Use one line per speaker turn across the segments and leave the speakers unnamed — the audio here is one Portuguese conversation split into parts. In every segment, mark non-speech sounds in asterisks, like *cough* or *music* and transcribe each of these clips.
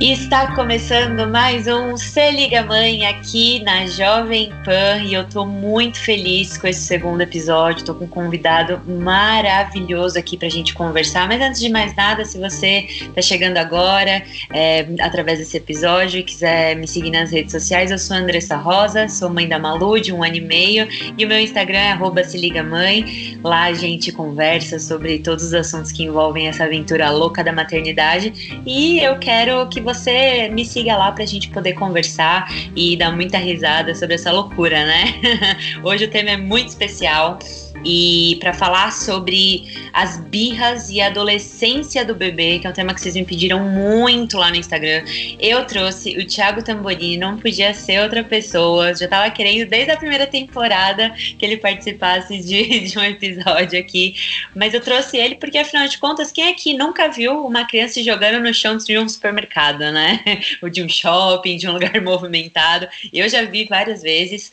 Está começando mais um Se Liga Mãe aqui na Jovem Pan e eu tô muito feliz com esse segundo episódio. Tô com um convidado maravilhoso aqui pra gente conversar. Mas antes de mais nada, se você tá chegando agora é, através desse episódio e quiser me seguir nas redes sociais, eu sou Andressa Rosa, sou mãe da Malu de um ano e meio e o meu Instagram é Se Liga Mãe. Lá a gente conversa sobre todos os assuntos que envolvem essa aventura louca da maternidade e eu quero que você me siga lá pra gente poder conversar e dar muita risada sobre essa loucura, né? *laughs* Hoje o tema é muito especial e para falar sobre as birras e a adolescência do bebê, que é um tema que vocês me pediram muito lá no Instagram. Eu trouxe o Thiago Tamborini, não podia ser outra pessoa. Já tava querendo desde a primeira temporada que ele participasse de, *laughs* de um episódio aqui, mas eu trouxe ele porque afinal de contas, quem aqui nunca viu uma criança jogando no chão de um supermercado, né? *laughs* Ou de um shopping, de um lugar *laughs* movimentado. Eu já vi várias vezes.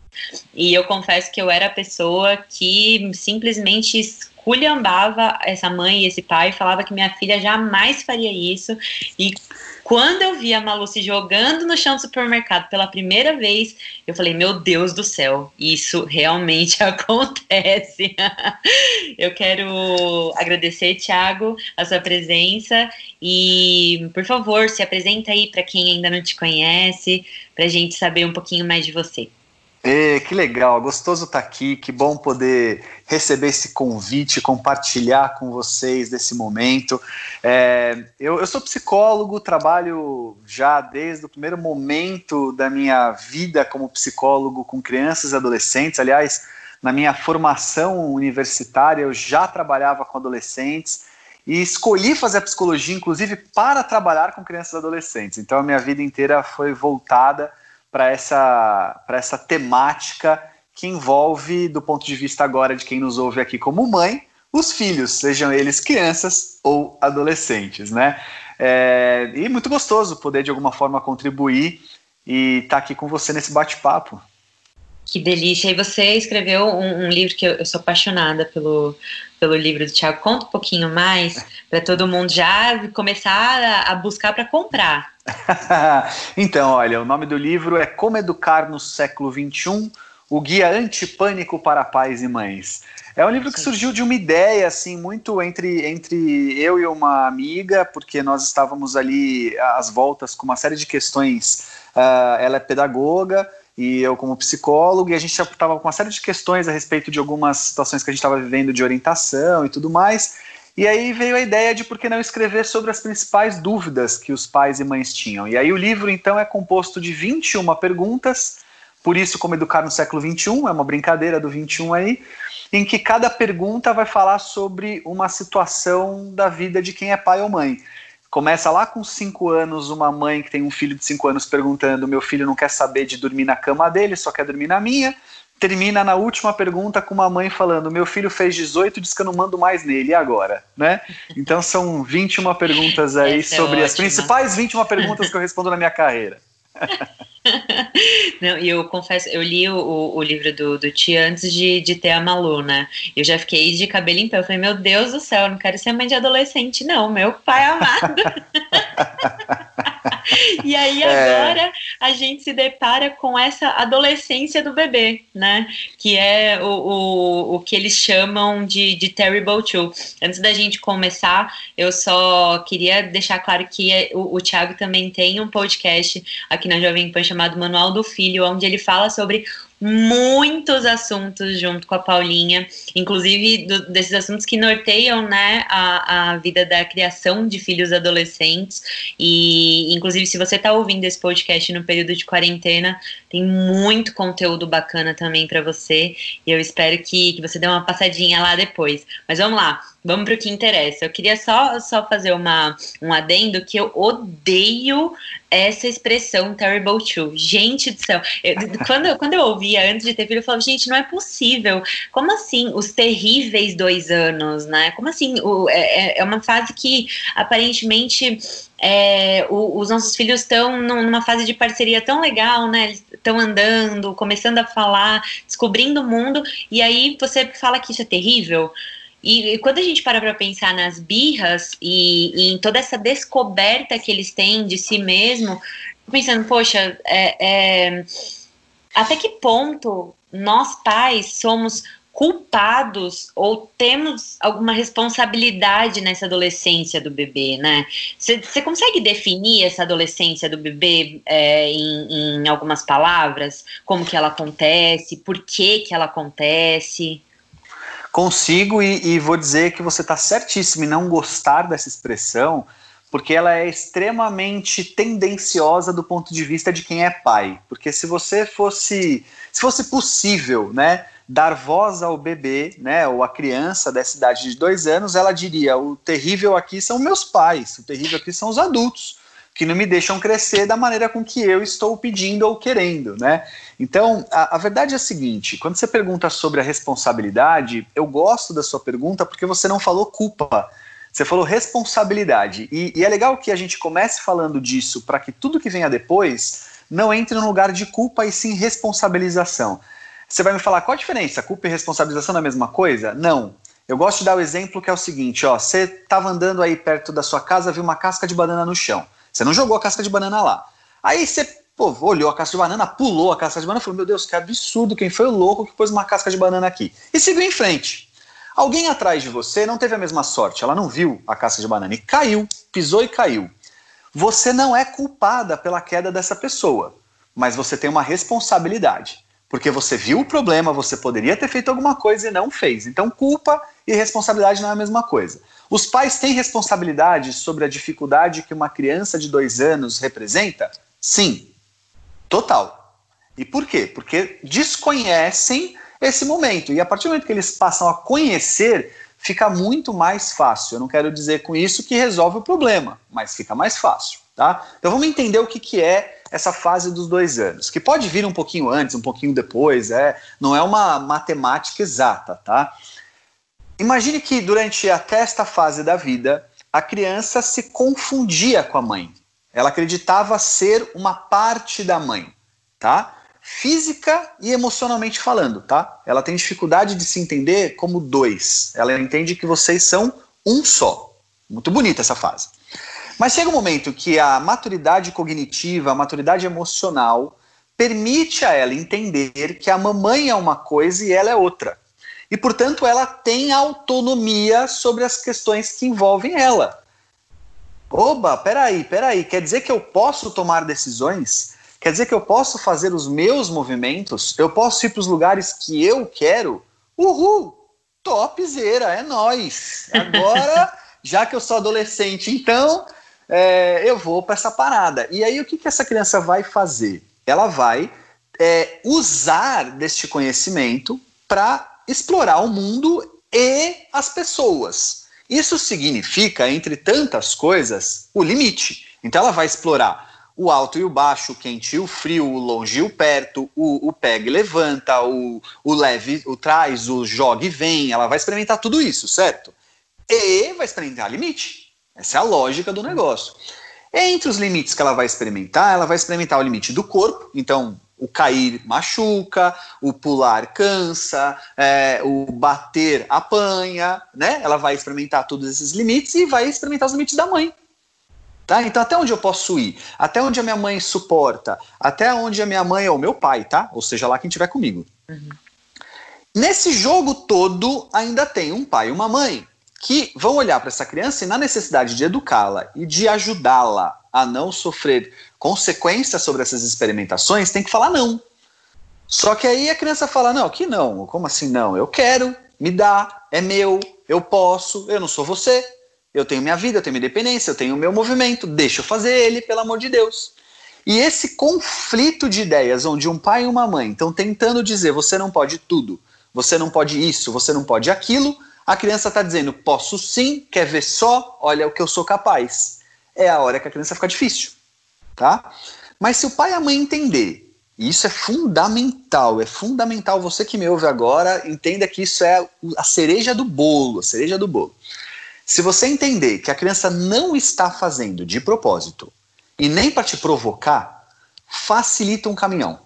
E eu confesso que eu era a pessoa que simplesmente esculhambava essa mãe e esse pai, falava que minha filha jamais faria isso. E quando eu vi a Malu se jogando no chão do supermercado pela primeira vez, eu falei: Meu Deus do céu, isso realmente *laughs* acontece. *laughs* eu quero agradecer, Thiago, a sua presença e, por favor, se apresenta aí para quem ainda não te conhece, para a gente saber um pouquinho mais de você.
E, que legal, gostoso estar tá aqui, que bom poder receber esse convite, compartilhar com vocês desse momento. É, eu, eu, sou psicólogo, trabalho já desde o primeiro momento da minha vida como psicólogo com crianças e adolescentes. Aliás, na minha formação universitária, eu já trabalhava com adolescentes e escolhi fazer psicologia, inclusive, para trabalhar com crianças e adolescentes. Então, a minha vida inteira foi voltada para essa, essa temática que envolve, do ponto de vista agora de quem nos ouve aqui como mãe, os filhos, sejam eles crianças ou adolescentes, né? É, e muito gostoso poder de alguma forma contribuir e estar tá aqui com você nesse bate-papo.
Que delícia! E você escreveu um, um livro que eu, eu, sou apaixonada pelo, pelo livro do Tiago. Conta um pouquinho mais para todo mundo já começar a, a buscar para comprar. *laughs*
então, olha, o nome do livro é Como Educar no Século XXI, o Guia Antipânico para Pais e Mães. É um livro que surgiu de uma ideia, assim, muito entre, entre eu e uma amiga, porque nós estávamos ali às voltas com uma série de questões. Uh, ela é pedagoga e eu como psicólogo, e a gente estava com uma série de questões a respeito de algumas situações que a gente estava vivendo de orientação e tudo mais. E aí veio a ideia de por que não escrever sobre as principais dúvidas que os pais e mães tinham. E aí o livro, então, é composto de 21 perguntas, por isso, como educar no século XXI, é uma brincadeira do 21 aí, em que cada pergunta vai falar sobre uma situação da vida de quem é pai ou mãe. Começa lá com 5 anos, uma mãe que tem um filho de 5 anos perguntando: meu filho não quer saber de dormir na cama dele, só quer dormir na minha termina na última pergunta com uma mãe falando: Meu filho fez 18, diz que eu não mando mais nele, e agora? Né? Então são 21 perguntas aí Essa é sobre é as principais 21 perguntas que eu respondo na minha carreira. *laughs*
Não, e eu confesso, eu li o, o, livro do, do Tia antes de, de ter a Malu, né? Eu já fiquei de cabelo em pé. Eu falei, meu Deus do céu, eu não quero ser mãe de adolescente, não, meu pai amado. *laughs* *laughs* e aí é. agora, a gente se depara com essa adolescência do bebê, né? Que é o, o, o que eles chamam de, de Terrible Two. Antes da gente começar, eu só queria deixar claro que é, o, o Thiago também tem um podcast aqui na Jovem Pan chamado Manual do Filho, onde ele fala sobre muitos assuntos junto com a Paulinha, inclusive do, desses assuntos que norteiam né, a, a vida da criação de filhos adolescentes. E, inclusive, se você está ouvindo esse podcast no período de quarentena, tem muito conteúdo bacana também para você. E eu espero que, que você dê uma passadinha lá depois. Mas vamos lá. Vamos para o que interessa. Eu queria só, só fazer uma, um adendo que eu odeio essa expressão terrible two. Gente do céu. Eu, quando, quando eu ouvia antes de ter filho, eu falava, gente, não é possível. Como assim os terríveis dois anos, né? Como assim? O, é, é, é uma fase que aparentemente é, o, os nossos filhos estão numa fase de parceria tão legal, né? Estão andando, começando a falar, descobrindo o mundo, e aí você fala que isso é terrível. E, e quando a gente para para pensar nas birras e, e, em toda essa descoberta que eles têm de si mesmo, pensando, poxa, é, é, até que ponto nós pais somos culpados ou temos alguma responsabilidade nessa adolescência do bebê, né? Você consegue definir essa adolescência do bebê é, em, em algumas palavras? Como que ela acontece? Por que que ela acontece?
Consigo e, e vou dizer que você está certíssimo em não gostar dessa expressão, porque ela é extremamente tendenciosa do ponto de vista de quem é pai. Porque se você fosse, se fosse possível, né, dar voz ao bebê, né, ou à criança dessa idade de dois anos, ela diria: o terrível aqui são meus pais, o terrível aqui são os adultos que não me deixam crescer da maneira com que eu estou pedindo ou querendo, né? Então, a, a, verdade é a seguinte: quando você pergunta sobre a responsabilidade, eu gosto da sua pergunta porque você não falou culpa, você falou responsabilidade. E, e é legal que a gente comece falando disso para que tudo que venha depois não entre no lugar de culpa e sim responsabilização. Você vai me falar qual a diferença? Culpa e responsabilização é a mesma coisa? Não. Eu gosto de dar o exemplo que é o seguinte: ó, você estava andando aí perto da sua casa, viu uma casca de banana no chão. Você não jogou a casca de banana lá. Aí você pô, olhou a casca de banana, pulou a casca de banana e falou: Meu Deus, que absurdo, quem foi o louco que pôs uma casca de banana aqui? E seguiu em frente. Alguém atrás de você não teve a mesma sorte, ela não viu a casca de banana e caiu, pisou e caiu. Você não é culpada pela queda dessa pessoa, mas você tem uma responsabilidade. Porque você viu o problema, você poderia ter feito alguma coisa e não fez. Então, culpa e responsabilidade não é a mesma coisa. Os pais têm responsabilidade sobre a dificuldade que uma criança de dois anos representa? Sim, total. E por quê? Porque desconhecem esse momento. E a partir do momento que eles passam a conhecer, fica muito mais fácil. Eu não quero dizer com isso que resolve o problema, mas fica mais fácil. Tá? Então vamos entender o que, que é essa fase dos dois anos, que pode vir um pouquinho antes, um pouquinho depois, é, não é uma matemática exata, tá? Imagine que durante até esta fase da vida, a criança se confundia com a mãe. Ela acreditava ser uma parte da mãe, tá? Física e emocionalmente falando, tá? Ela tem dificuldade de se entender como dois. Ela entende que vocês são um só. Muito bonita essa fase. Mas chega um momento que a maturidade cognitiva, a maturidade emocional, permite a ela entender que a mamãe é uma coisa e ela é outra e, portanto, ela tem autonomia sobre as questões que envolvem ela. Oba, peraí, peraí, quer dizer que eu posso tomar decisões? Quer dizer que eu posso fazer os meus movimentos? Eu posso ir para os lugares que eu quero? Uhul! Topzera, é nós. *laughs* Agora, já que eu sou adolescente, então é, eu vou para essa parada. E aí, o que, que essa criança vai fazer? Ela vai é, usar deste conhecimento para explorar o mundo e as pessoas. Isso significa, entre tantas coisas, o limite. Então ela vai explorar o alto e o baixo, o quente e o frio, o longe e o perto, o, o pega e levanta, o, o leve, o traz, o joga e vem. Ela vai experimentar tudo isso, certo? E vai experimentar limite. Essa é a lógica do negócio. Entre os limites que ela vai experimentar, ela vai experimentar o limite do corpo. Então, o cair machuca, o pular cansa, é, o bater apanha, né? Ela vai experimentar todos esses limites e vai experimentar os limites da mãe. Tá? Então, até onde eu posso ir? Até onde a minha mãe suporta? Até onde a minha mãe ou meu pai, tá? Ou seja, lá quem estiver comigo. Uhum. Nesse jogo todo, ainda tem um pai e uma mãe que vão olhar para essa criança e, na necessidade de educá-la e de ajudá-la a não sofrer consequências sobre essas experimentações, tem que falar não. Só que aí a criança fala: não, que não, como assim não? Eu quero, me dá, é meu, eu posso, eu não sou você, eu tenho minha vida, eu tenho minha independência, eu tenho o meu movimento, deixa eu fazer ele, pelo amor de Deus. E esse conflito de ideias, onde um pai e uma mãe estão tentando dizer: você não pode tudo, você não pode isso, você não pode aquilo. A criança está dizendo, posso sim, quer ver só? Olha o que eu sou capaz. É a hora que a criança fica difícil, tá? Mas se o pai e a mãe entender, e isso é fundamental, é fundamental, você que me ouve agora, entenda que isso é a cereja do bolo, a cereja do bolo. Se você entender que a criança não está fazendo de propósito e nem para te provocar, facilita um caminhão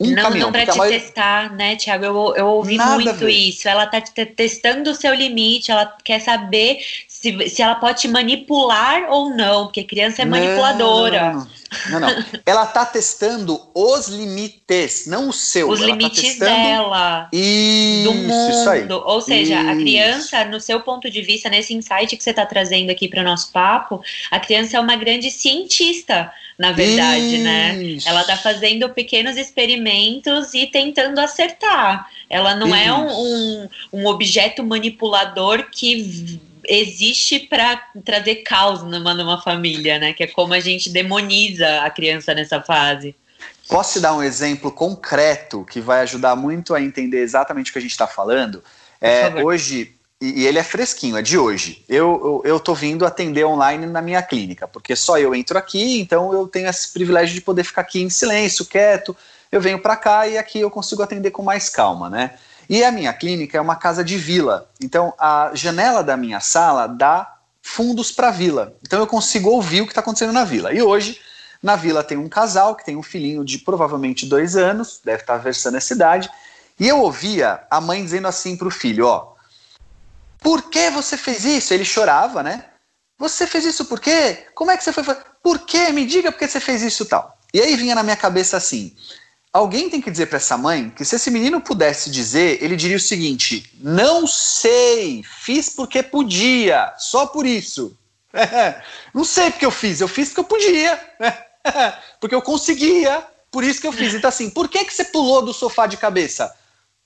um não, caminhão. Não para te maioria... testar, né, Tiago? Eu, eu ouvi Nada muito isso. Ela tá te testando o seu limite, ela quer saber se, se ela pode te manipular ou não, porque criança é manipuladora.
Não, não, não. *laughs* ela tá testando os limites, não o seu.
Os
ela
tá limites tá dela.
Isso,
do mundo.
Isso aí.
Ou seja, isso. a criança, no seu ponto de vista, nesse insight que você está trazendo aqui para o nosso papo, a criança é uma grande cientista na verdade, né? Isso. né? Ela tá fazendo pequenos experimentos e tentando acertar. Ela não Isso. é um, um, um, objeto manipulador que existe para trazer caos numa, numa família, né? Que é como a gente demoniza a criança nessa fase.
Posso te dar um exemplo concreto que vai ajudar muito a entender exatamente o que a gente está falando? É, hoje, e, e, ele é fresquinho, é de hoje. Eu, eu, eu tô vindo atender online na minha clínica, porque só eu entro aqui, então eu tenho esse privilégio de poder ficar aqui em silêncio, quieto. Eu venho para cá e aqui eu consigo atender com mais calma, né? E a minha clínica é uma casa de vila, então a janela da minha sala dá fundos para a vila. Então eu consigo ouvir o que está acontecendo na vila. E hoje, na vila tem um casal que tem um filhinho de provavelmente dois anos, deve estar tá versando essa idade, e eu ouvia a mãe dizendo assim para o filho: Ó, por que você fez isso? Ele chorava, né? Você fez isso por quê? Como é que você foi? Por quê? Me diga por que você fez isso tal. E aí vinha na minha cabeça assim: alguém tem que dizer para essa mãe que se esse menino pudesse dizer, ele diria o seguinte: não sei, fiz porque podia, só por isso. *laughs* não sei porque eu fiz, eu fiz porque eu podia, *laughs* porque eu conseguia, por isso que eu fiz. Então assim, por que que você pulou do sofá de cabeça?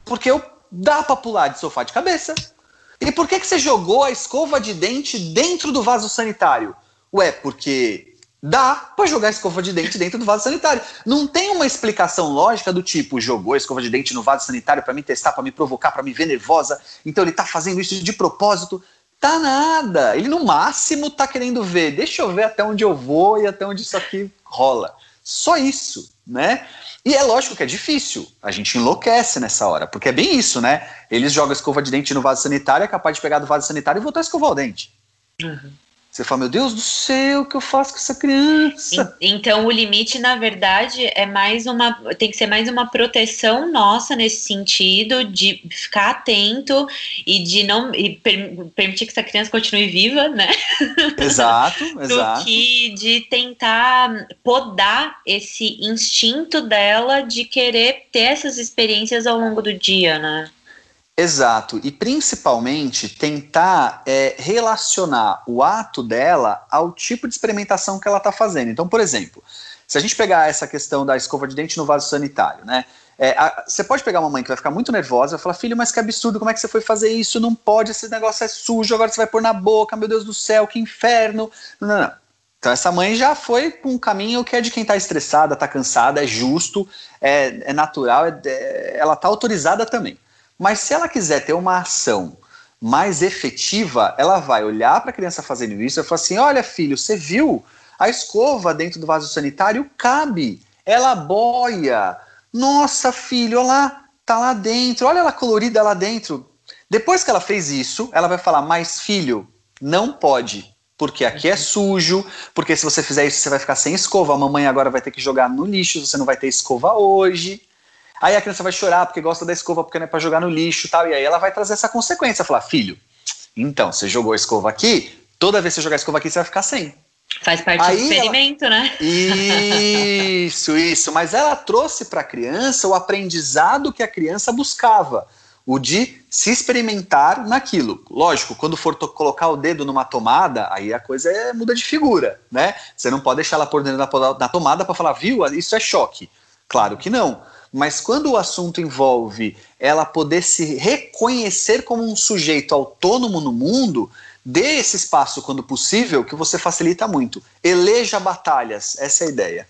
Porque eu dá para pular de sofá de cabeça. E por que, que você jogou a escova de dente dentro do vaso sanitário? Ué, porque dá para jogar escova de dente dentro do vaso sanitário. Não tem uma explicação lógica do tipo, jogou escova de dente no vaso sanitário para me testar, para me provocar, para me ver nervosa, então ele tá fazendo isso de propósito. Tá nada. Ele no máximo tá querendo ver, deixa eu ver até onde eu vou e até onde isso aqui rola. Só isso, né? E é lógico que é difícil, a gente enlouquece nessa hora, porque é bem isso, né? Eles jogam escova de dente no vaso sanitário, é capaz de pegar do vaso sanitário e voltar a escovar o dente. Uhum. Você fala, meu Deus do céu, o que eu faço com essa criança?
Então, o limite, na verdade, é mais uma. Tem que ser mais uma proteção nossa nesse sentido, de ficar atento e de não. E per, permitir que essa criança continue viva, né?
Exato, *laughs* exato.
Do que de tentar podar esse instinto dela de querer ter essas experiências ao longo do dia, né?
Exato, e principalmente tentar é, relacionar o ato dela ao tipo de experimentação que ela está fazendo. Então, por exemplo, se a gente pegar essa questão da escova de dente no vaso sanitário, né? É, a, você pode pegar uma mãe que vai ficar muito nervosa e falar, filho, mas que absurdo, como é que você foi fazer isso? Não pode, esse negócio é sujo, agora você vai pôr na boca, meu Deus do céu, que inferno. Não, não, não. Então essa mãe já foi para um caminho que é de quem está estressada, está cansada, é justo, é, é natural, é, é, ela está autorizada também. Mas se ela quiser ter uma ação mais efetiva, ela vai olhar para a criança fazendo isso e falar assim: olha, filho, você viu? A escova dentro do vaso sanitário cabe, ela boia. Nossa, filho, olha lá, tá lá dentro, olha ela colorida lá dentro. Depois que ela fez isso, ela vai falar: mas filho, não pode, porque aqui é sujo, porque se você fizer isso você vai ficar sem escova, a mamãe agora vai ter que jogar no lixo, você não vai ter escova hoje. Aí a criança vai chorar porque gosta da escova, porque não é para jogar no lixo tal. E aí ela vai trazer essa consequência, falar, filho, então, você jogou a escova aqui, toda vez que você jogar a escova aqui, você vai ficar sem.
Faz parte Aí do experimento,
ela...
né?
Isso, *laughs* isso. Mas ela trouxe para a criança o aprendizado que a criança buscava, o de se experimentar naquilo. Lógico, quando for colocar o dedo numa tomada, aí a coisa é, muda de figura, né? Você não pode deixar ela por dentro da, da tomada para falar, viu, isso é choque. Claro que não. Mas quando o assunto envolve ela poder se reconhecer como um sujeito autônomo no mundo, Dê esse espaço quando possível, que você facilita muito. Eleja batalhas, essa é a ideia.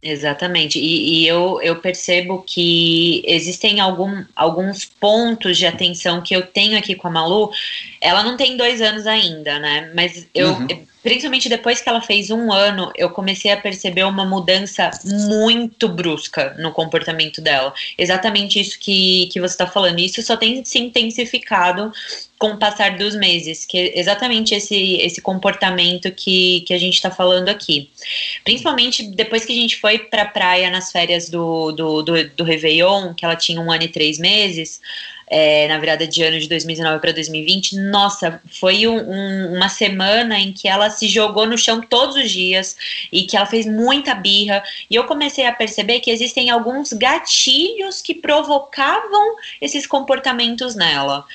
Exatamente, e, e, eu, eu percebo que existem algum, alguns pontos de atenção que eu tenho aqui com a Malu. Ela não tem dois anos ainda, né? Mas eu, uhum principalmente depois que ela fez um ano, eu comecei a perceber uma mudança muito brusca no comportamento dela. Exatamente isso que, que você está falando. Isso só tem se intensificado com o passar dos meses, que é exatamente esse, esse comportamento que, que a gente está falando aqui. Principalmente depois que a gente foi para a praia nas férias do, do, do, do Réveillon, que ela tinha um ano e três meses é, na virada de ano de 2019 para 2020, nossa, foi um, um, uma semana em que ela se jogou no chão todos os dias e que ela fez muita birra. E eu comecei a perceber que existem alguns gatilhos que provocavam esses comportamentos nela.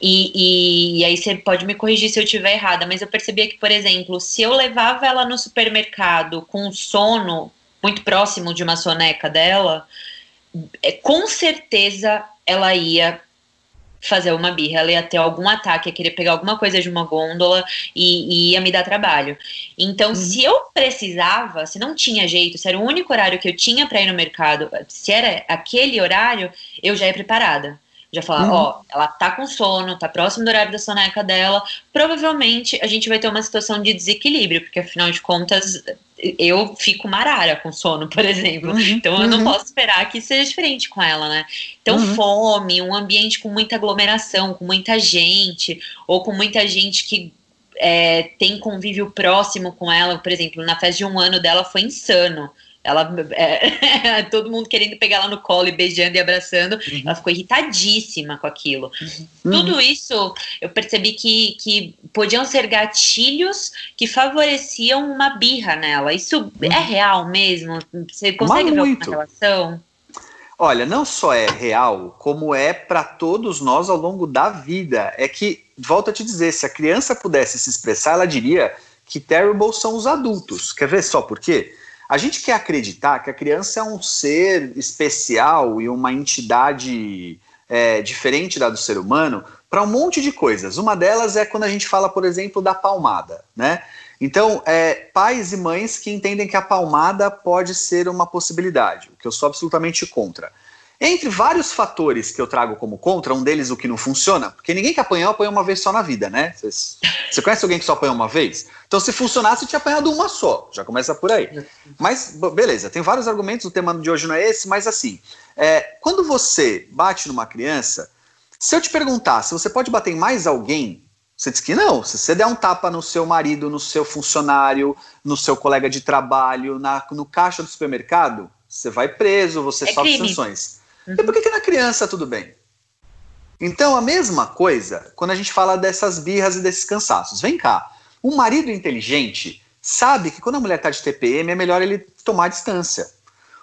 E, e, e, aí você pode me corrigir se eu estiver errada, mas eu percebia que, por exemplo, se eu levava ela no supermercado com sono muito próximo de uma soneca dela, é, com certeza ela ia fazer uma birra, ela ia ter algum ataque, ia querer pegar alguma coisa de uma gôndola e, e ia me dar trabalho. Então, uhum. se eu precisava, se não tinha jeito, se era o único horário que eu tinha para ir no mercado, se era aquele horário, eu já ia preparada. Já falar, uhum. ó, ela tá com sono, tá próximo do horário da soneca dela, provavelmente a gente vai ter uma situação de desequilíbrio, porque afinal de contas eu fico marara com sono, por exemplo. Uhum, então eu uhum. não posso esperar que seja diferente com ela, né? Então, uhum. fome, um ambiente com muita aglomeração, com muita gente, ou com muita gente que é, tem convívio próximo com ela, por exemplo, na festa de um ano dela foi insano. Ela, é, *laughs* todo mundo querendo pegar ela no colo e beijando e abraçando, uhum. ela ficou irritadíssima com aquilo. Uhum. Tudo isso eu percebi que, que podiam ser gatilhos que favoreciam uma birra nela. Isso uhum. é real mesmo? Você consegue ver uma relação?
Olha, não só é real, como é para todos nós ao longo da vida. É que, volto a te dizer, se a criança pudesse se expressar, ela diria que terrible são os adultos. Quer ver só por quê? A gente quer acreditar que a criança é um ser especial e uma entidade é, diferente da do ser humano para um monte de coisas. Uma delas é quando a gente fala, por exemplo, da palmada, né? Então, é, pais e mães que entendem que a palmada pode ser uma possibilidade, o que eu sou absolutamente contra. Entre vários fatores que eu trago como contra, um deles o que não funciona, porque ninguém que apanhou, apanhou uma vez só na vida, né? Você conhece alguém que só apanhou uma vez? Então, se funcionasse, tinha apanhado uma só. Já começa por aí. Mas, beleza, tem vários argumentos, o tema de hoje não é esse, mas assim, é, quando você bate numa criança, se eu te perguntar se você pode bater em mais alguém, você diz que não. Se você der um tapa no seu marido, no seu funcionário, no seu colega de trabalho, na, no caixa do supermercado, você vai preso, você é sofre crime. sanções. Uhum. E por que, que na criança tudo bem? Então, a mesma coisa quando a gente fala dessas birras e desses cansaços. Vem cá, um marido inteligente sabe que quando a mulher está de TPM é melhor ele tomar distância.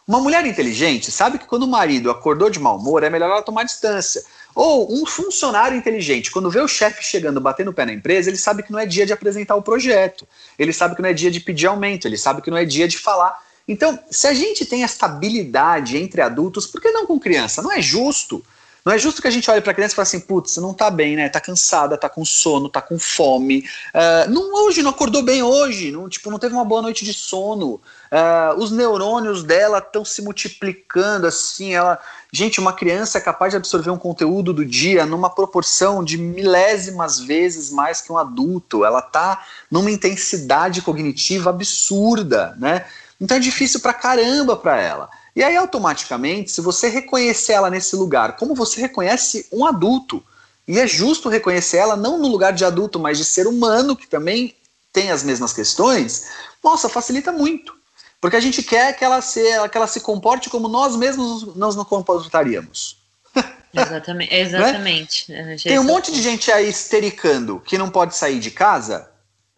Uma mulher inteligente sabe que quando o marido acordou de mau humor é melhor ela tomar distância. Ou um funcionário inteligente, quando vê o chefe chegando batendo o pé na empresa, ele sabe que não é dia de apresentar o projeto, ele sabe que não é dia de pedir aumento, ele sabe que não é dia de falar então, se a gente tem essa habilidade entre adultos, por que não com criança? Não é justo. Não é justo que a gente olhe para a criança e fale assim, putz, não tá bem, né? Tá cansada, tá com sono, tá com fome. Uh, não hoje, não acordou bem hoje, não, tipo, não teve uma boa noite de sono. Uh, os neurônios dela estão se multiplicando assim. Ela, gente, uma criança é capaz de absorver um conteúdo do dia numa proporção de milésimas vezes mais que um adulto. Ela tá numa intensidade cognitiva absurda, né? Então é difícil pra caramba para ela. E aí, automaticamente, se você reconhecer ela nesse lugar, como você reconhece um adulto, e é justo reconhecer ela não no lugar de adulto, mas de ser humano, que também tem as mesmas questões, nossa, facilita muito. Porque a gente quer que ela se, que ela se comporte como nós mesmos nós não comportaríamos. *laughs*
Exatamente. exatamente.
Né? Tem um monte de gente aí estericando que não pode sair de casa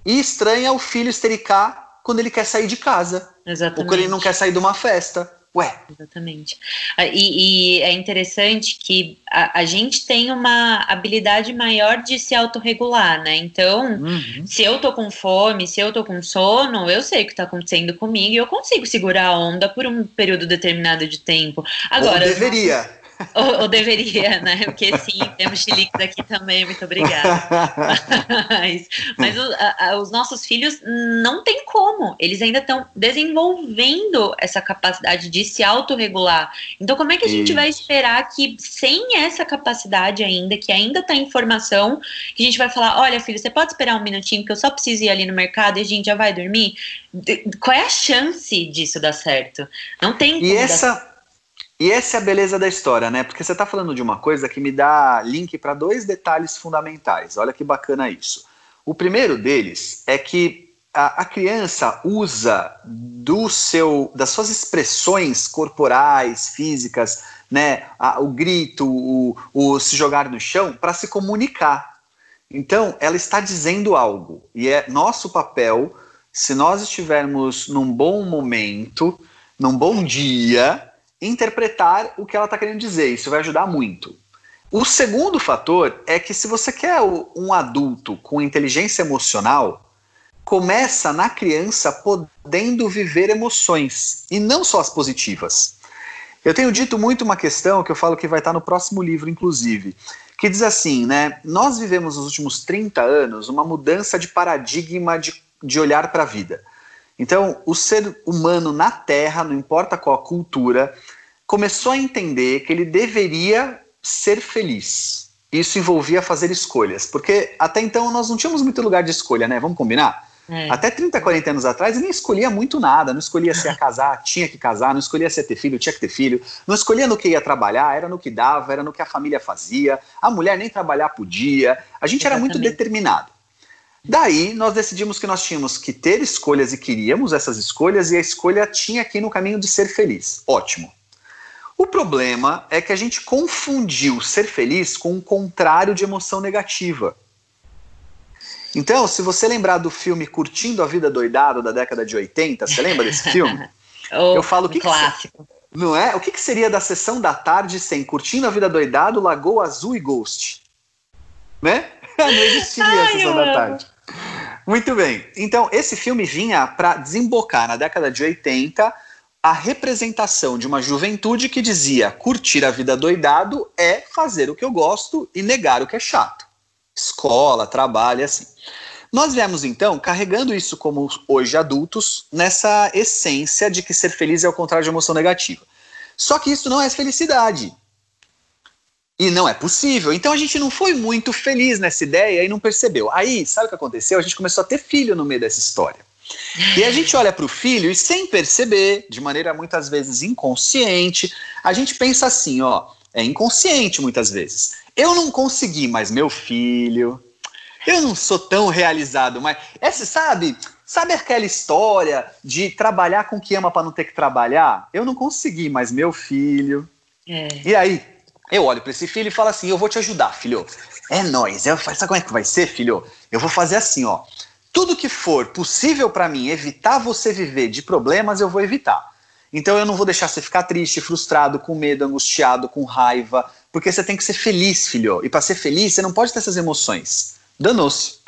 e estranha o filho estericar quando ele quer sair de casa.
Exatamente.
Ou quando ele não quer sair de uma festa. Ué.
Exatamente. Ah, e, e é interessante que a, a, gente tem uma habilidade maior de se autorregular, né? Então, uhum. se eu tô com fome, se eu tô com sono, eu sei o que tá acontecendo comigo e eu consigo segurar a onda por um período determinado de tempo. Agora.
Ou deveria.
Ou, ou, deveria, né? Porque sim, temos chiliques aqui também, muito obrigada. mas, mas o, a, os nossos filhos não tem como, eles ainda estão desenvolvendo essa capacidade de se autorregular. Então, como é que a gente Isso. vai esperar que, sem essa capacidade ainda, que ainda está em formação, que a gente vai falar: olha, filho, você pode esperar um minutinho, que eu só preciso ir ali no mercado e a gente já vai dormir? Qual é a chance disso dar certo? Não tem
como. E essa. E essa é a beleza da história, né? Porque você está falando de uma coisa que me dá link para dois detalhes fundamentais. Olha que bacana isso. O primeiro deles é que a, a, criança usa do seu, das suas expressões corporais, físicas, né? A, o grito, o, o se jogar no chão, para se comunicar. Então, ela está dizendo algo. E é nosso papel, se nós estivermos num bom momento, num bom dia interpretar o que ela está querendo dizer. Isso vai ajudar muito. O segundo fator é que se você quer um adulto com inteligência emocional, começa na criança podendo viver emoções e não só as positivas. Eu tenho dito muito uma questão que eu falo que vai estar no próximo livro, inclusive, que diz assim, né? Nós vivemos nos últimos 30 anos uma mudança de paradigma de, de olhar para a vida. Então, o ser humano na Terra, não importa qual a cultura, começou a entender que ele deveria ser feliz. Isso envolvia fazer escolhas, porque até então nós não tínhamos muito lugar de escolha, né? Vamos combinar? É. Até 30, 40 anos atrás, ele nem escolhia muito nada. Não escolhia se ia casar, *laughs* tinha que casar. Não escolhia se ia ter filho, tinha que ter filho. Não escolhia no que ia trabalhar, era no que dava, era no que a família fazia. A mulher nem trabalhar podia. A gente Exatamente. era muito determinado. Daí nós decidimos que nós tínhamos que ter escolhas e queríamos essas escolhas, e a escolha tinha aqui no caminho de ser feliz. Ótimo. O problema é que a gente confundiu ser feliz com o contrário de emoção negativa. Então, se você lembrar do filme Curtindo a Vida Doidado da década de 80, você lembra desse filme? *laughs*
oh, eu falo o que clássico.
Que, não é? O que, que seria da sessão da tarde sem Curtindo a Vida Doidado, Lagoa Azul e Ghost? Né? *laughs* não existiria Ai, a sessão da tarde. Muito bem. Então, esse filme vinha para desembocar na década de 80 a representação de uma juventude que dizia curtir a vida doidado é fazer o que eu gosto e negar o que é chato. Escola, trabalho, assim. Nós viemos então carregando isso como hoje adultos nessa essência de que ser feliz é o contrário de emoção negativa. Só que isso não é felicidade. E não é possível. Então a gente não foi muito feliz nessa ideia e não percebeu. Aí, sabe o que aconteceu? A gente começou a ter filho no meio dessa história. E a gente olha para o filho e sem perceber, de maneira muitas vezes inconsciente, a gente pensa assim, ó, é inconsciente muitas vezes. Eu não consegui, mas meu filho, eu não sou tão realizado, mas essa, sabe, sabe aquela história de trabalhar com o que ama para não ter que trabalhar? Eu não consegui, mas meu filho. É. E aí, eu olho para esse filho e falo assim: eu vou te ajudar, filho. É nós. Eu sabe como é que vai ser, filho? Eu vou fazer assim, ó. Tudo que for possível para mim evitar você viver de problemas, eu vou evitar. Então eu não vou deixar você ficar triste, frustrado, com medo, angustiado, com raiva, porque você tem que ser feliz, filho. E para ser feliz, você não pode ter essas emoções. Danou-se.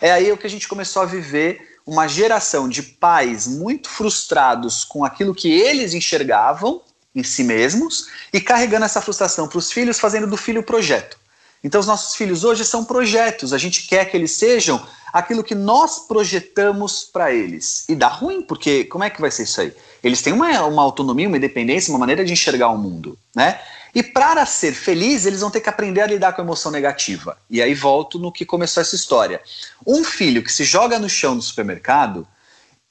É aí que a gente começou a viver uma geração de pais muito frustrados com aquilo que eles enxergavam em si mesmos e carregando essa frustração para os filhos, fazendo do filho projeto. Então, os nossos filhos hoje são projetos, a gente quer que eles sejam aquilo que nós projetamos para eles. E dá ruim, porque como é que vai ser isso aí? Eles têm uma, uma autonomia, uma independência, uma maneira de enxergar o mundo, né? E para ser feliz, eles vão ter que aprender a lidar com a emoção negativa. E aí volto no que começou essa história. Um filho que se joga no chão do supermercado,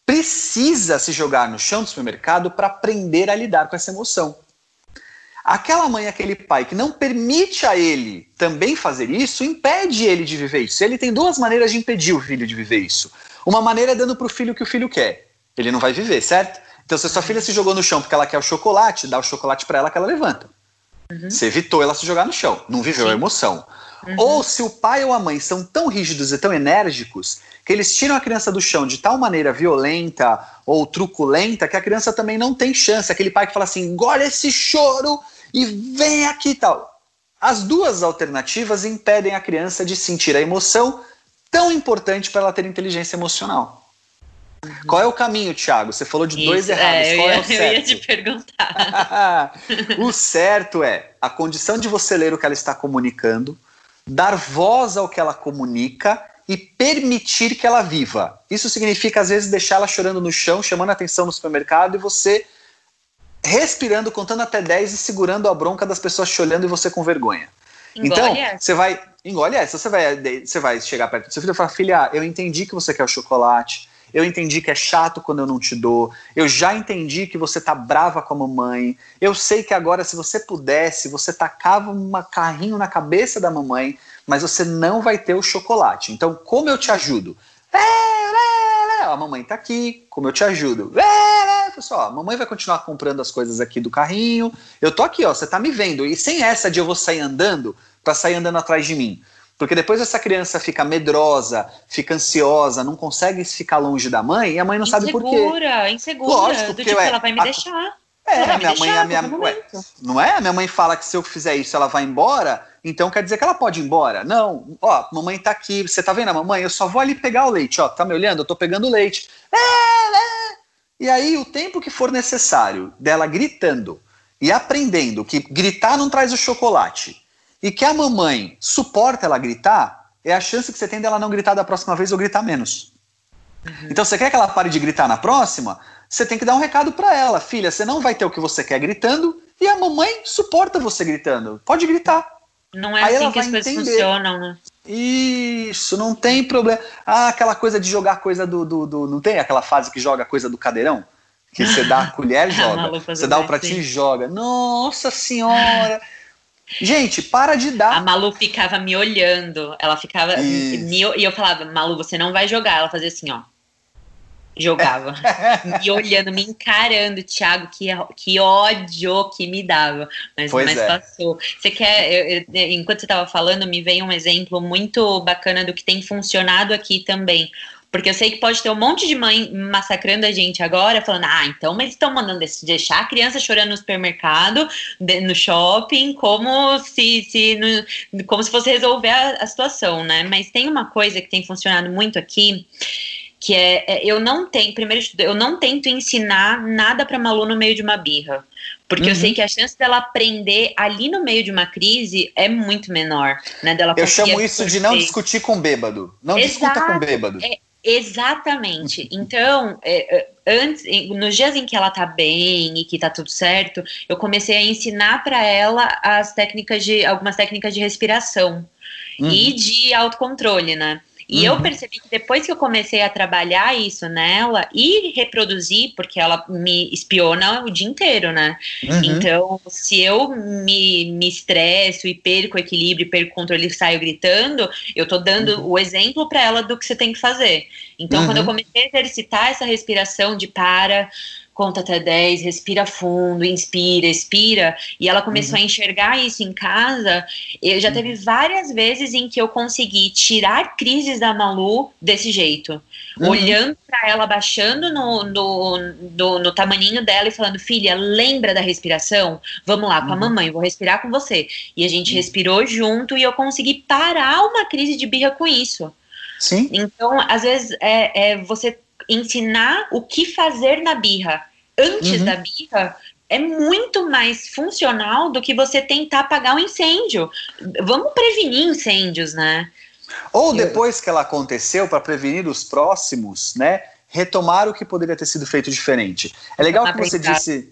precisa se jogar no chão do supermercado para aprender a lidar com essa emoção. Aquela mãe, aquele pai que não permite a ele também fazer isso, impede ele de viver isso. Ele tem duas maneiras de impedir o filho de viver isso. Uma maneira é dando para o filho o que o filho quer. Ele não vai viver, certo? Então, se a sua filha se jogou no chão porque ela quer o chocolate, dá o chocolate para ela que ela levanta. Uhum. Você evitou ela se jogar no chão, não viveu Sim. a emoção. Uhum. Ou se o pai ou a mãe são tão rígidos e tão enérgicos que eles tiram a criança do chão de tal maneira violenta ou truculenta que a criança também não tem chance. Aquele pai que fala assim: engole esse choro e vem aqui e tal. As duas alternativas impedem a criança de sentir a emoção tão importante para ela ter inteligência emocional. Uhum. Qual é o caminho, Thiago? Você falou de Isso, dois errados. É, Qual
ia,
é o certo?
Eu ia te perguntar. *laughs*
o certo é a condição de você ler o que ela está comunicando, dar voz ao que ela comunica e permitir que ela viva. Isso significa, às vezes, deixar ela chorando no chão, chamando a atenção no supermercado e você respirando, contando até 10 e segurando a bronca das pessoas te olhando e você com vergonha. Engole então, essa. você vai. Engole essa. Você vai, você vai chegar perto do seu filho e falar: Filha, eu entendi que você quer o chocolate. Eu entendi que é chato quando eu não te dou. Eu já entendi que você tá brava com a mamãe. Eu sei que agora, se você pudesse, você tacava um carrinho na cabeça da mamãe, mas você não vai ter o chocolate. Então, como eu te ajudo? A mamãe tá aqui, como eu te ajudo? Pessoal, a mamãe vai continuar comprando as coisas aqui do carrinho. Eu tô aqui, ó, você tá me vendo. E sem essa de eu vou sair andando, para sair andando atrás de mim. Porque depois essa criança fica medrosa, fica ansiosa, não consegue ficar longe da mãe e a mãe não
insegura,
sabe por quê.
Insegura, insegura. Lógico, do porque, tipo, ela vai me a, deixar.
É, minha mãe, a minha, ué, não é? Minha mãe fala que se eu fizer isso ela vai embora, então quer dizer que ela pode ir embora. Não, ó, mamãe tá aqui, você tá vendo a mamãe? Eu só vou ali pegar o leite, ó, tá me olhando? Eu tô pegando o leite. É, é. E aí, o tempo que for necessário dela gritando e aprendendo que gritar não traz o chocolate, e que a mamãe suporta ela gritar, é a chance que você tem dela não gritar da próxima vez ou gritar menos. Uhum. Então, você quer que ela pare de gritar na próxima? Você tem que dar um recado para ela, filha. Você não vai ter o que você quer gritando e a mamãe suporta você gritando. Pode gritar.
Não é Aí assim que as coisas entender. funcionam, né?
Isso, não tem problema. Ah, aquela coisa de jogar coisa do, do, do, Não tem aquela fase que joga coisa do cadeirão? Que você dá a colher e *laughs* joga. você dá o pratinho e joga. Nossa senhora! Gente, para de dar.
A Malu ficava me olhando. Ela ficava. Me, e eu falava, Malu, você não vai jogar. Ela fazia assim, ó. Jogava. *laughs* me olhando, me encarando, Thiago, que, que ódio que me dava. Mas, mas é. passou. Você quer. Eu, eu, enquanto você estava falando, me veio um exemplo muito bacana do que tem funcionado aqui também. Porque eu sei que pode ter um monte de mãe massacrando a gente agora, falando, ah, então mas estão mandando deixar a criança chorando no supermercado, no shopping, como se, se no, como se fosse resolver a, a situação, né? Mas tem uma coisa que tem funcionado muito aqui, que é, é eu não tenho, primeiro eu não tento ensinar nada para Malu no meio de uma birra. Porque uhum. eu sei que a chance dela aprender ali no meio de uma crise é muito menor, né? Dela
eu chamo isso de não discutir com bêbado. Não Exato. discuta com bêbado.
É, Exatamente. Então, é, é, antes, nos dias em que ela tá bem e que tá tudo certo, eu comecei a ensinar para ela as técnicas de algumas técnicas de respiração uhum. e de autocontrole, né? E uhum. eu percebi que depois que eu comecei a trabalhar isso nela e reproduzir, porque ela me espiona o dia inteiro, né? Uhum. Então, se eu me, me estresso e perco o equilíbrio, perco o controle e saio gritando, eu tô dando uhum. o exemplo para ela do que você tem que fazer. Então, quando eu uhum. comecei a exercitar essa respiração de para, conta até 10, respira fundo, inspira, expira, e ela começou uhum. a enxergar isso em casa. Eu já teve uhum. várias vezes em que eu consegui tirar crises da Malu desse jeito, uhum. olhando para ela, baixando no, no, no, no tamaninho dela e falando: Filha, lembra da respiração? Vamos lá, com a uhum. mamãe, vou respirar com você. E a gente uhum. respirou junto e eu consegui parar uma crise de birra com isso.
Sim.
Então, às vezes, é, é você ensinar o que fazer na birra antes uhum. da birra é muito mais funcional do que você tentar apagar um incêndio. Vamos prevenir incêndios, né?
Ou depois que ela aconteceu, para prevenir os próximos, né? Retomar o que poderia ter sido feito diferente. É legal que você disse.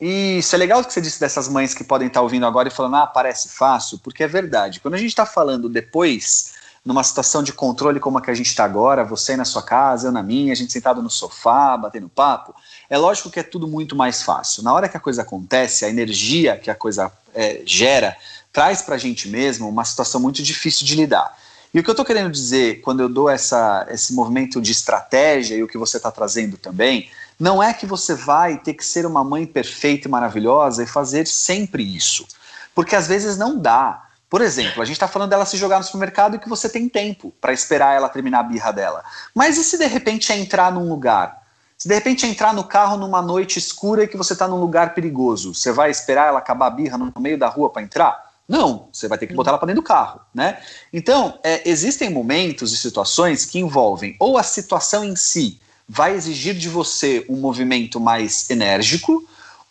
Isso, é legal que você disse dessas mães que podem estar ouvindo agora e falando, ah, parece fácil, porque é verdade. Quando a gente está falando depois numa situação de controle como a que a gente está agora, você na sua casa, eu na minha, a gente sentado no sofá, batendo papo, é lógico que é tudo muito mais fácil. Na hora que a coisa acontece, a energia que a coisa é, gera traz para a gente mesmo uma situação muito difícil de lidar. E o que eu estou querendo dizer quando eu dou essa, esse movimento de estratégia e o que você está trazendo também, não é que você vai ter que ser uma mãe perfeita e maravilhosa e fazer sempre isso. Porque às vezes não dá. Por exemplo, a gente está falando dela se jogar no supermercado e que você tem tempo para esperar ela terminar a birra dela. Mas e se de repente é entrar num lugar? Se de repente é entrar no carro numa noite escura e que você está num lugar perigoso, você vai esperar ela acabar a birra no meio da rua para entrar? Não, você vai ter que botar ela para dentro do carro, né? Então, é, existem momentos e situações que envolvem ou a situação em si vai exigir de você um movimento mais enérgico,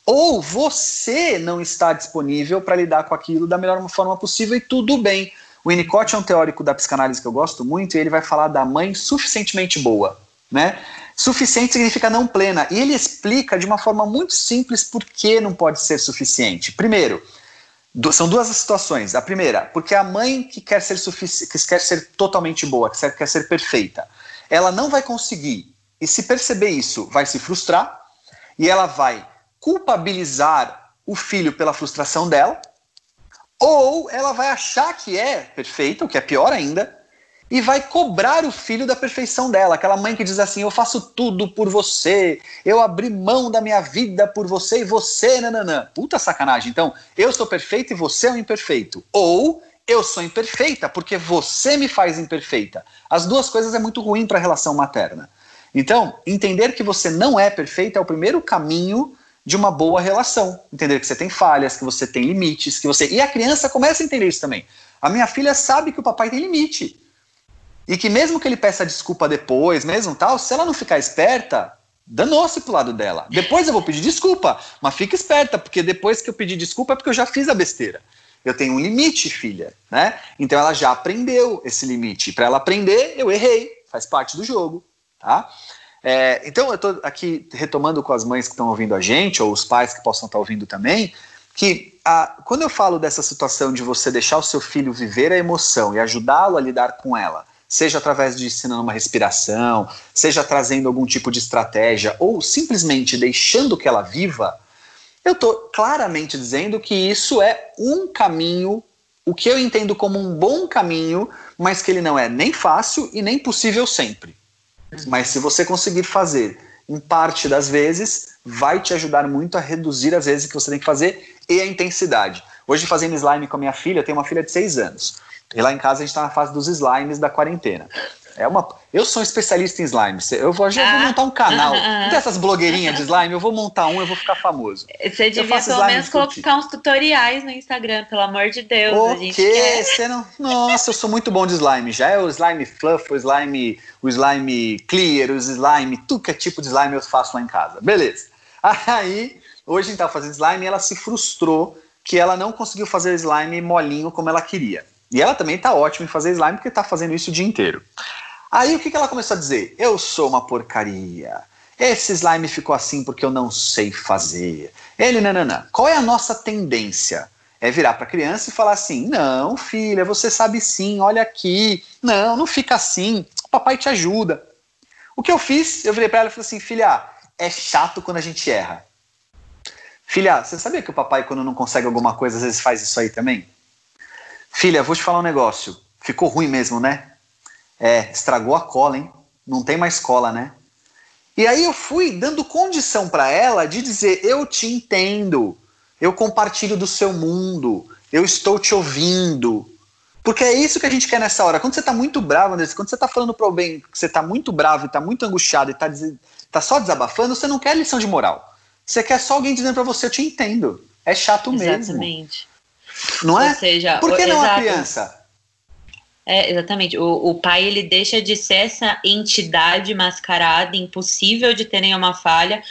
ou você não está disponível para lidar com aquilo da melhor forma possível e tudo bem. O Winnicott é um teórico da psicanálise que eu gosto muito e ele vai falar da mãe suficientemente boa, né? Suficiente significa não plena. E ele explica de uma forma muito simples por que não pode ser suficiente. Primeiro, são duas situações. A primeira, porque a mãe que quer ser, que quer ser totalmente boa, que quer ser perfeita, ela não vai conseguir. E se perceber isso, vai se frustrar e ela vai culpabilizar o filho pela frustração dela, ou ela vai achar que é perfeita, o que é pior ainda, e vai cobrar o filho da perfeição dela. Aquela mãe que diz assim: Eu faço tudo por você, eu abri mão da minha vida por você e você, nananã. Puta sacanagem. Então, eu sou perfeito e você é um imperfeito. Ou eu sou imperfeita porque você me faz imperfeita. As duas coisas é muito ruim para a relação materna. Então, entender que você não é perfeita é o primeiro caminho de uma boa relação. Entender que você tem falhas, que você tem limites, que você. E a criança começa a entender isso também. A minha filha sabe que o papai tem limite. E que mesmo que ele peça desculpa depois, mesmo tal, se ela não ficar esperta, danou-se pro lado dela. Depois eu vou pedir desculpa, mas fica esperta, porque depois que eu pedir desculpa é porque eu já fiz a besteira. Eu tenho um limite, filha, né? Então ela já aprendeu esse limite. Para ela aprender, eu errei, faz parte do jogo, tá? É, então, eu estou aqui retomando com as mães que estão ouvindo a gente, ou os pais que possam estar ouvindo também, que a, quando eu falo dessa situação de você deixar o seu filho viver a emoção e ajudá-lo a lidar com ela, seja através de ensinando uma respiração, seja trazendo algum tipo de estratégia, ou simplesmente deixando que ela viva, eu estou claramente dizendo que isso é um caminho, o que eu entendo como um bom caminho, mas que ele não é nem fácil e nem possível sempre. Mas se você conseguir fazer em parte das vezes, vai te ajudar muito a reduzir as vezes que você tem que fazer e a intensidade. Hoje, fazendo slime com a minha filha, eu tenho uma filha de 6 anos. E lá em casa a gente está na fase dos slimes da quarentena. É uma, eu sou um especialista em slime. Eu vou, já vou ah. montar um canal. *laughs* Não tem essas blogueirinhas de slime, eu vou montar um, eu vou ficar famoso.
Você devia pelo menos colocar uns tutoriais no Instagram, pelo amor de Deus.
O quê? Você não... Nossa, eu sou muito bom de slime. Já é o slime fluff, o slime, o slime clear, o slime, tudo que é tipo de slime eu faço lá em casa. Beleza. Aí, hoje a gente tá fazendo slime e ela se frustrou que ela não conseguiu fazer slime molinho como ela queria. E ela também tá ótima em fazer slime porque tá fazendo isso o dia inteiro. Aí o que, que ela começou a dizer? Eu sou uma porcaria. Esse slime ficou assim porque eu não sei fazer. Ele, nananã. Qual é a nossa tendência? É virar para a criança e falar assim: não, filha, você sabe sim, olha aqui. Não, não fica assim. O papai te ajuda. O que eu fiz? Eu virei para ela e falei assim: filha, é chato quando a gente erra. Filha, você sabia que o papai, quando não consegue alguma coisa, às vezes faz isso aí também? Filha, vou te falar um negócio. Ficou ruim mesmo, né? É, estragou a cola, hein? Não tem mais cola, né? E aí eu fui dando condição para ela de dizer: eu te entendo, eu compartilho do seu mundo, eu estou te ouvindo. Porque é isso que a gente quer nessa hora. Quando você está muito bravo, André, quando você está falando para alguém que você está muito bravo, está muito angustiado e está tá só desabafando, você não quer lição de moral. Você quer só alguém dizendo para você: eu te entendo. É chato
Exatamente.
mesmo.
Exatamente.
Não é? Ou seja, Por que não exato. a criança?
É, exatamente. O, o pai ele deixa de ser essa entidade mascarada, impossível de ter nenhuma falha,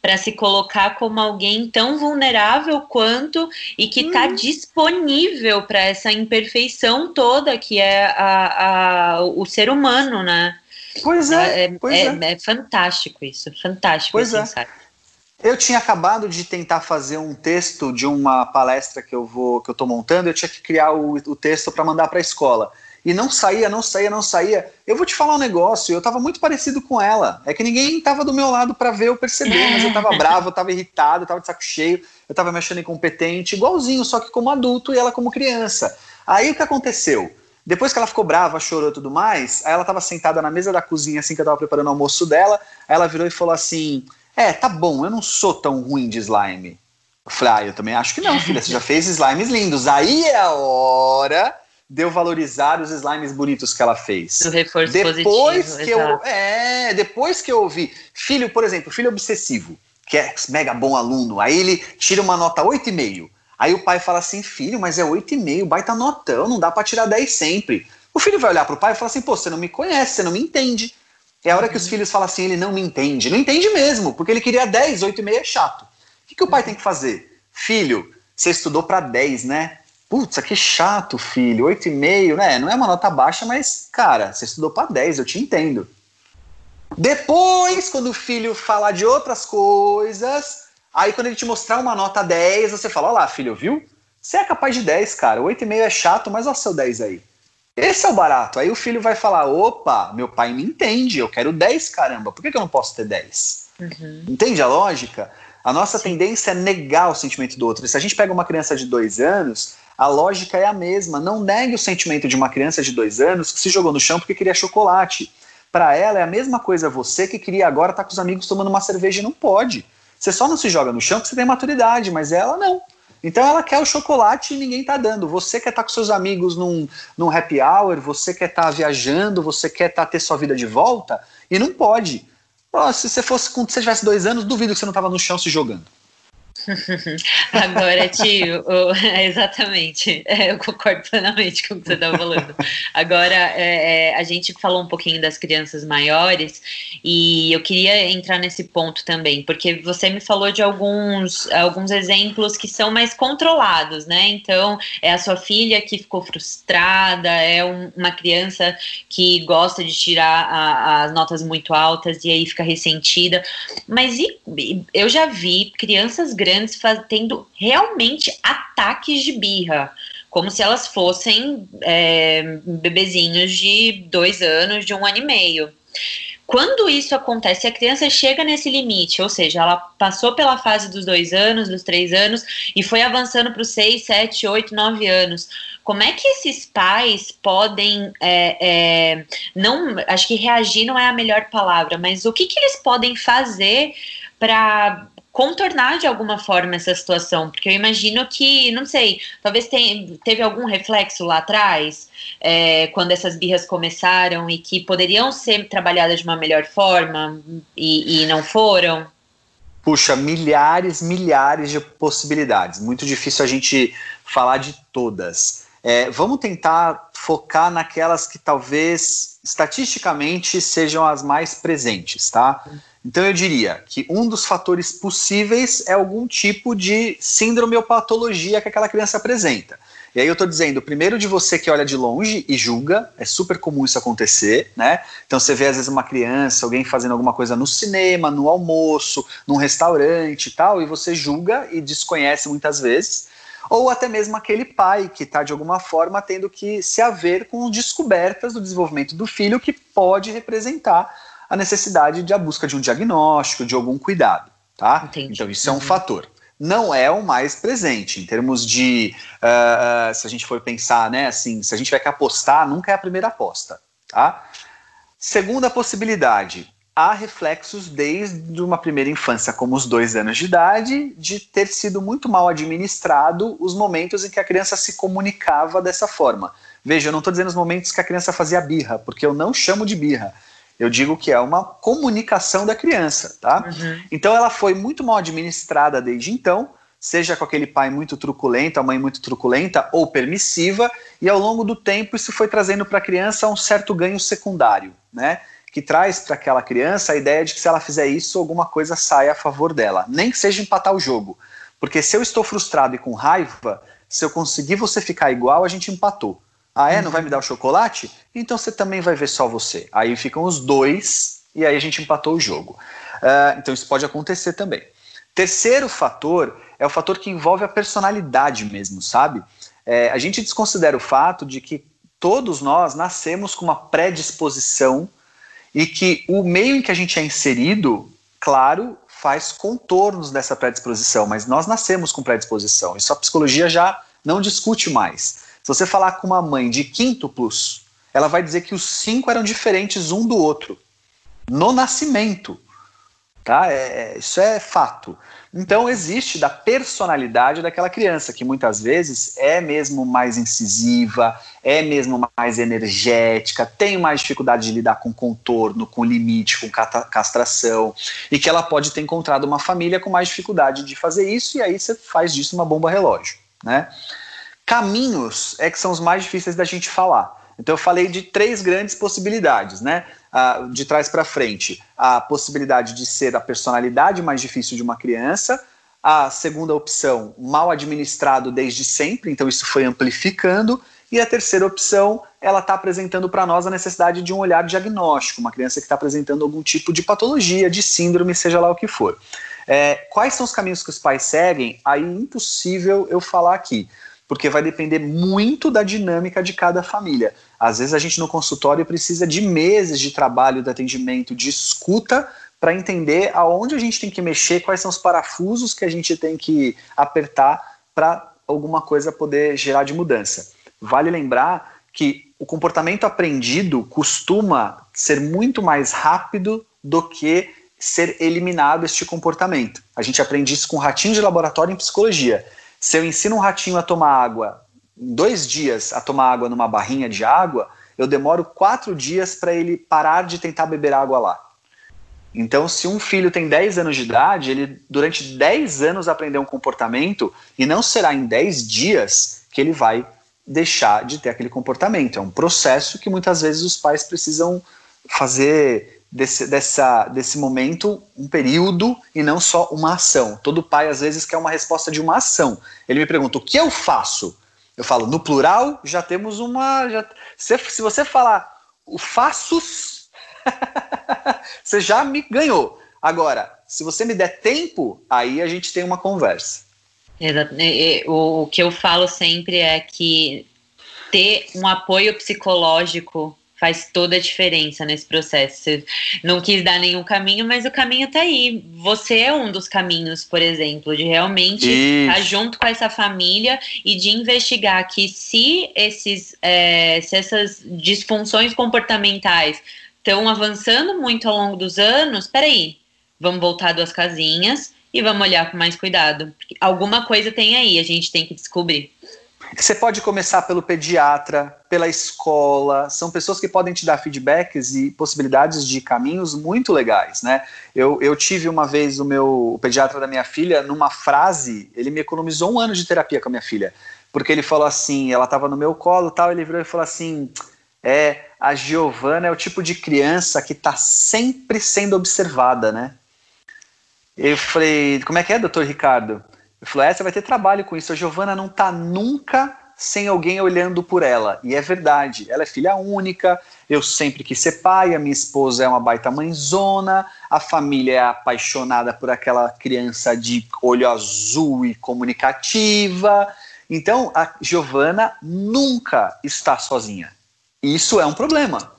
para se colocar como alguém tão vulnerável quanto e que está hum. disponível para essa imperfeição toda que é a, a, o ser humano, né?
Pois é,
é,
pois
é,
é.
é fantástico isso, fantástico.
Pois assim, é. Eu tinha acabado de tentar fazer um texto de uma palestra que eu vou que eu estou montando. Eu tinha que criar o, o texto para mandar para a escola e não saía, não saía, não saía. Eu vou te falar um negócio, eu tava muito parecido com ela. É que ninguém tava do meu lado para ver eu perceber, mas eu tava bravo, eu tava irritado, eu tava de saco cheio, eu tava me achando incompetente, igualzinho, só que como adulto e ela como criança. Aí o que aconteceu? Depois que ela ficou brava, chorou e tudo mais, aí ela tava sentada na mesa da cozinha, assim que eu tava preparando o almoço dela, aí ela virou e falou assim: É, tá bom, eu não sou tão ruim de slime. Eu falei, ah, eu também acho que não, filha, você já fez slimes lindos. Aí é a hora de eu valorizar os slimes bonitos que ela fez.
O reforço
depois
positivo,
que eu,
exato.
é, depois que eu ouvi, filho, por exemplo, filho obsessivo, que é mega bom aluno, aí ele tira uma nota 8,5. Aí o pai fala assim, filho, mas é 8,5, baita notão, não dá pra tirar 10 sempre. O filho vai olhar pro pai e falar assim, pô, você não me conhece, você não me entende. É a hora que os filhos falam assim, ele não me entende. Não entende mesmo, porque ele queria 10, 8,5 é chato. O que, que o pai tem que fazer? Filho, você estudou para 10, né? Putz, que chato, filho. 8,5, né? Não é uma nota baixa, mas, cara, você estudou para 10, eu te entendo. Depois, quando o filho falar de outras coisas, aí quando ele te mostrar uma nota 10, você fala: Olha lá, filho, viu? Você é capaz de 10, cara. 8,5 é chato, mas olha o seu 10 aí. Esse é o barato. Aí o filho vai falar: opa, meu pai me entende, eu quero 10, caramba, por que, que eu não posso ter 10?
Uhum.
Entende a lógica? A nossa tendência é negar o sentimento do outro. Se a gente pega uma criança de dois anos, a lógica é a mesma. Não negue o sentimento de uma criança de dois anos que se jogou no chão porque queria chocolate. Para ela é a mesma coisa você que queria agora estar com os amigos tomando uma cerveja e não pode. Você só não se joga no chão porque você tem maturidade, mas ela não. Então ela quer o chocolate e ninguém tá dando. Você quer estar com seus amigos num, num happy hour, você quer estar viajando, você quer estar ter sua vida de volta e não pode. Pô, se você fosse se você tivesse dois anos, duvido que você não estava no chão se jogando.
Agora, tio, *laughs* exatamente, é, eu concordo plenamente com o que você estava falando. Agora, é, é, a gente falou um pouquinho das crianças maiores e eu queria entrar nesse ponto também, porque você me falou de alguns, alguns exemplos que são mais controlados, né? Então, é a sua filha que ficou frustrada, é um- uma criança que gosta de tirar as notas muito altas e aí fica ressentida. Mas e eu já vi crianças grandes tendo realmente ataques de birra, como se elas fossem é, bebezinhos de dois anos, de um ano e meio. Quando isso acontece, a criança chega nesse limite, ou seja, ela passou pela fase dos dois anos, dos três anos, e foi avançando para os seis, sete, oito, nove anos. Como é que esses pais podem, é, é, não, acho que reagir não é a melhor palavra, mas o que, que eles podem fazer para contornar de alguma forma essa situação? Porque eu imagino que, não sei, talvez tenha, teve algum reflexo lá atrás, é, quando essas birras começaram e que poderiam ser trabalhadas de uma melhor forma e, e não foram.
Puxa, milhares, milhares de possibilidades. Muito difícil a gente falar de todas. É, vamos tentar focar naquelas que talvez estatisticamente sejam as mais presentes, tá? Então eu diria que um dos fatores possíveis é algum tipo de síndrome ou patologia que aquela criança apresenta. E aí eu estou dizendo, primeiro de você que olha de longe e julga, é super comum isso acontecer, né? Então você vê às vezes uma criança, alguém fazendo alguma coisa no cinema, no almoço, num restaurante e tal, e você julga e desconhece muitas vezes. Ou até mesmo aquele pai que está de alguma forma tendo que se haver com descobertas do desenvolvimento do filho que pode representar a necessidade de a busca de um diagnóstico, de algum cuidado, tá?
Entendi.
Então isso é um
Uhum.
fator. Não é o mais presente em termos de, ah, se a gente for pensar, né, assim, se a gente tiver que apostar, nunca é a primeira aposta, tá? Segunda possibilidade, há reflexos desde uma primeira infância, como os dois anos de idade, de ter sido muito mal administrado os momentos em que a criança se comunicava dessa forma. Veja, eu não estou dizendo os momentos que a criança fazia birra, porque eu não chamo de birra. Eu digo que é uma comunicação da criança, tá?
Uhum.
Então ela foi muito mal administrada desde então, seja com aquele pai muito truculento, a mãe muito truculenta ou permissiva, e ao longo do tempo isso foi trazendo para a criança um certo ganho secundário, né? Que traz para aquela criança a ideia de que se ela fizer isso, alguma coisa sai a favor dela, nem que seja empatar o jogo. Porque se eu estou frustrado e com raiva, se eu conseguir você ficar igual, a gente empatou. Ah, é? Não vai me dar o chocolate? Então você também vai ver só você. Aí ficam os dois e aí a gente empatou o jogo. Ah, então isso pode acontecer também. Terceiro fator é o fator que envolve a personalidade mesmo, sabe? É, a gente desconsidera o fato de que todos nós nascemos com uma predisposição e que o meio em que a gente é inserido, claro, faz contornos dessa predisposição, mas nós nascemos com predisposição. Isso a psicologia já não discute mais. Você falar com uma mãe de quíntuplos, ela vai dizer que os cinco eram diferentes um do outro. No nascimento. Tá? É, é, isso é fato. Então existe da personalidade daquela criança, que muitas vezes é mesmo mais incisiva, é mesmo mais energética, tem mais dificuldade de lidar com contorno, com limite, com castração, e que ela pode ter encontrado uma família com mais dificuldade de fazer isso, e aí você faz disso uma bomba relógio. Né? Caminhos é que são os mais difíceis da gente falar. Então eu falei de três grandes possibilidades, né? Ah, de trás para frente, a possibilidade de ser a personalidade mais difícil de uma criança. A segunda opção, mal administrado desde sempre, então isso foi amplificando. E a terceira opção, ela está apresentando para nós a necessidade de um olhar diagnóstico, uma criança que está apresentando algum tipo de patologia, de síndrome, seja lá o que for. É, quais são os caminhos que os pais seguem? Aí impossível eu falar aqui porque vai depender muito da dinâmica de cada família. Às vezes a gente no consultório precisa de meses de trabalho de atendimento, de escuta, para entender aonde a gente tem que mexer, quais são os parafusos que a gente tem que apertar para alguma coisa poder gerar de mudança. Vale lembrar que o comportamento aprendido costuma ser muito mais rápido do que ser eliminado este comportamento. A gente aprende isso com ratinho de laboratório em psicologia. Se eu ensino um ratinho a tomar água dois dias a tomar água numa barrinha de água, eu demoro quatro dias para ele parar de tentar beber água lá. Então, se um filho tem 10 anos de idade, ele durante 10 anos aprendeu um comportamento e não será em 10 dias que ele vai deixar de ter aquele comportamento. É um processo que muitas vezes os pais precisam fazer desse, dessa, desse momento um período e não só uma ação. Todo pai, às vezes, quer uma resposta de uma ação. Ele me pergunta: o que eu faço? Eu falo, no plural, já temos uma. Já, se, se você falar o faços, *laughs* você já me ganhou. Agora, se você me der tempo, aí a gente tem uma conversa.
O, o que eu falo sempre é que ter um apoio psicológico faz toda a diferença nesse processo. Você não quis dar nenhum caminho, mas o caminho está aí. Você é um dos caminhos, por exemplo, de realmente estar tá junto com essa família e de investigar que se esses, é, se essas disfunções comportamentais estão avançando muito ao longo dos anos, peraí, vamos voltar duas casinhas e vamos olhar com mais cuidado. Alguma coisa tem aí, a gente tem que descobrir.
Você pode começar pelo pediatra, pela escola, são pessoas que podem te dar feedbacks e possibilidades de caminhos muito legais, né? Eu, eu tive uma vez o meu o pediatra da minha filha, numa frase, ele me economizou um ano de terapia com a minha filha, porque ele falou assim, ela estava no meu colo tal, ele virou e falou assim, é, a Giovana é o tipo de criança que está sempre sendo observada, né? Eu falei, como é que é, doutor Ricardo? Ele falou: é, você vai ter trabalho com isso. A Giovana não tá nunca sem alguém olhando por ela. E é verdade, ela é filha única, eu sempre quis ser pai, a minha esposa é uma baita mãezona, a família é apaixonada por aquela criança de olho azul e comunicativa. Então, a Giovana nunca está sozinha. Isso é um problema.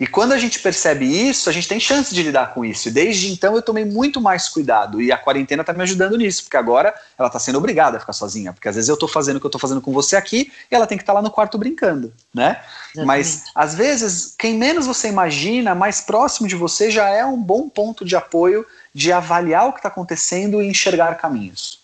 E quando a gente percebe isso, a gente tem chance de lidar com isso. E desde então eu tomei muito mais cuidado. E a quarentena está me ajudando nisso, porque agora ela está sendo obrigada a ficar sozinha. Porque às vezes eu estou fazendo o que eu estou fazendo com você aqui e ela tem que estar tá lá no quarto brincando, né? Exatamente. Mas às vezes, quem menos você imagina, mais próximo de você já é um bom ponto de apoio de avaliar o que está acontecendo e enxergar caminhos.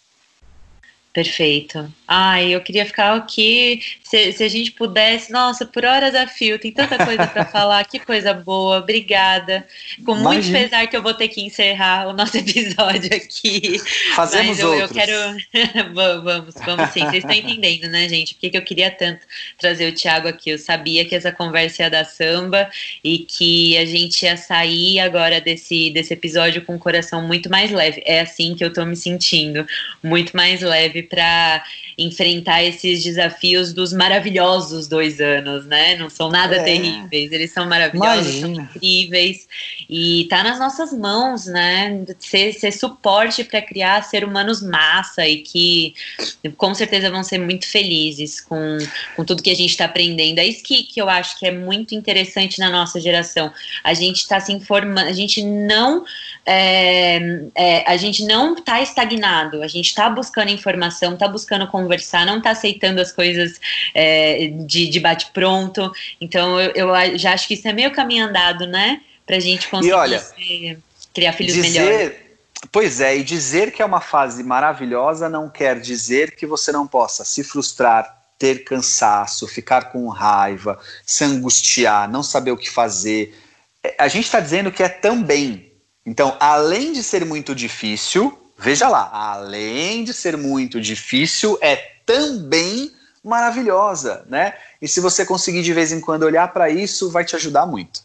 Perfeito. Ai, eu queria ficar aqui. Se, se, a gente pudesse, nossa, por horas a fio, tem tanta coisa para *laughs* falar, que coisa boa, obrigada. Com muito pesar que eu vou ter que encerrar o nosso *laughs* episódio aqui.
Fazemos Mas eu, outros.
eu quero. *laughs* vamos, vamos sim. Vocês estão entendendo, né, gente? Por que eu queria tanto trazer o Thiago aqui? Eu sabia que essa conversa ia dar samba e que a gente ia sair agora desse, desse episódio com o coração muito mais leve. É assim que eu tô me sentindo, muito mais leve para enfrentar esses desafios dos maravilhosos dois anos, né? Não são nada é. terríveis, eles são maravilhosos, Imagina. são incríveis e tá nas nossas mãos, né? Ser, ser suporte para criar ser humanos massa e que com certeza vão ser muito felizes com, com tudo que a gente está aprendendo. É isso que, que eu acho que é muito interessante na nossa geração. A gente está se informando, a gente não é, é, a gente não está estagnado, a gente está buscando informação, está buscando conversar, não está aceitando as coisas é, de, de bate-pronto. Então, eu, eu, já acho que isso é meio caminho andado, né? Para a gente conseguir
olha,
ser, criar filhos dizer, melhores.
Pois é, e dizer que é uma fase maravilhosa não quer dizer que você não possa se frustrar, ter cansaço, ficar com raiva, se angustiar, não saber o que fazer. É, a gente está dizendo que é também. Então, além de ser muito difícil, veja lá, além de ser muito difícil, é também maravilhosa, né? E se você conseguir de vez em quando olhar para isso, vai te ajudar muito.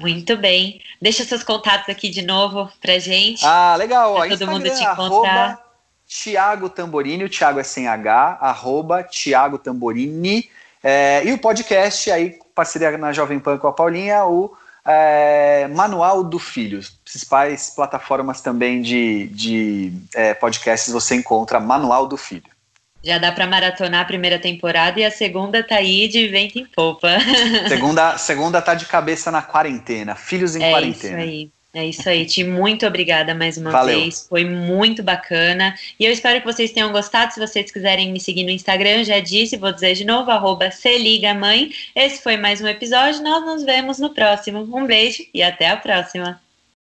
Muito bem. Deixa seus contatos aqui de novo pra gente.
Ah, legal.
Pra todo mundo te encontrar.
Tiago Tamborini, o Tiago é sem H, arroba Tiago Tamborini. É, e o podcast aí, parceria na Jovem Pan com a Paulinha, o é, Manual do Filho. Principais plataformas também de, de é, podcasts você encontra Manual do Filho.
Já dá para maratonar a primeira temporada e a segunda tá aí de vento em popa.
Segunda, *laughs* segunda tá de cabeça na quarentena, filhos em
é
quarentena.
Isso aí. É isso aí, Ti. Muito obrigada mais uma
Valeu.
vez. Foi muito bacana. E eu espero que vocês tenham gostado. Se vocês quiserem me seguir no Instagram, já disse, vou dizer de novo, arroba Esse foi mais um episódio. Nós nos vemos no próximo. Um beijo e até a próxima.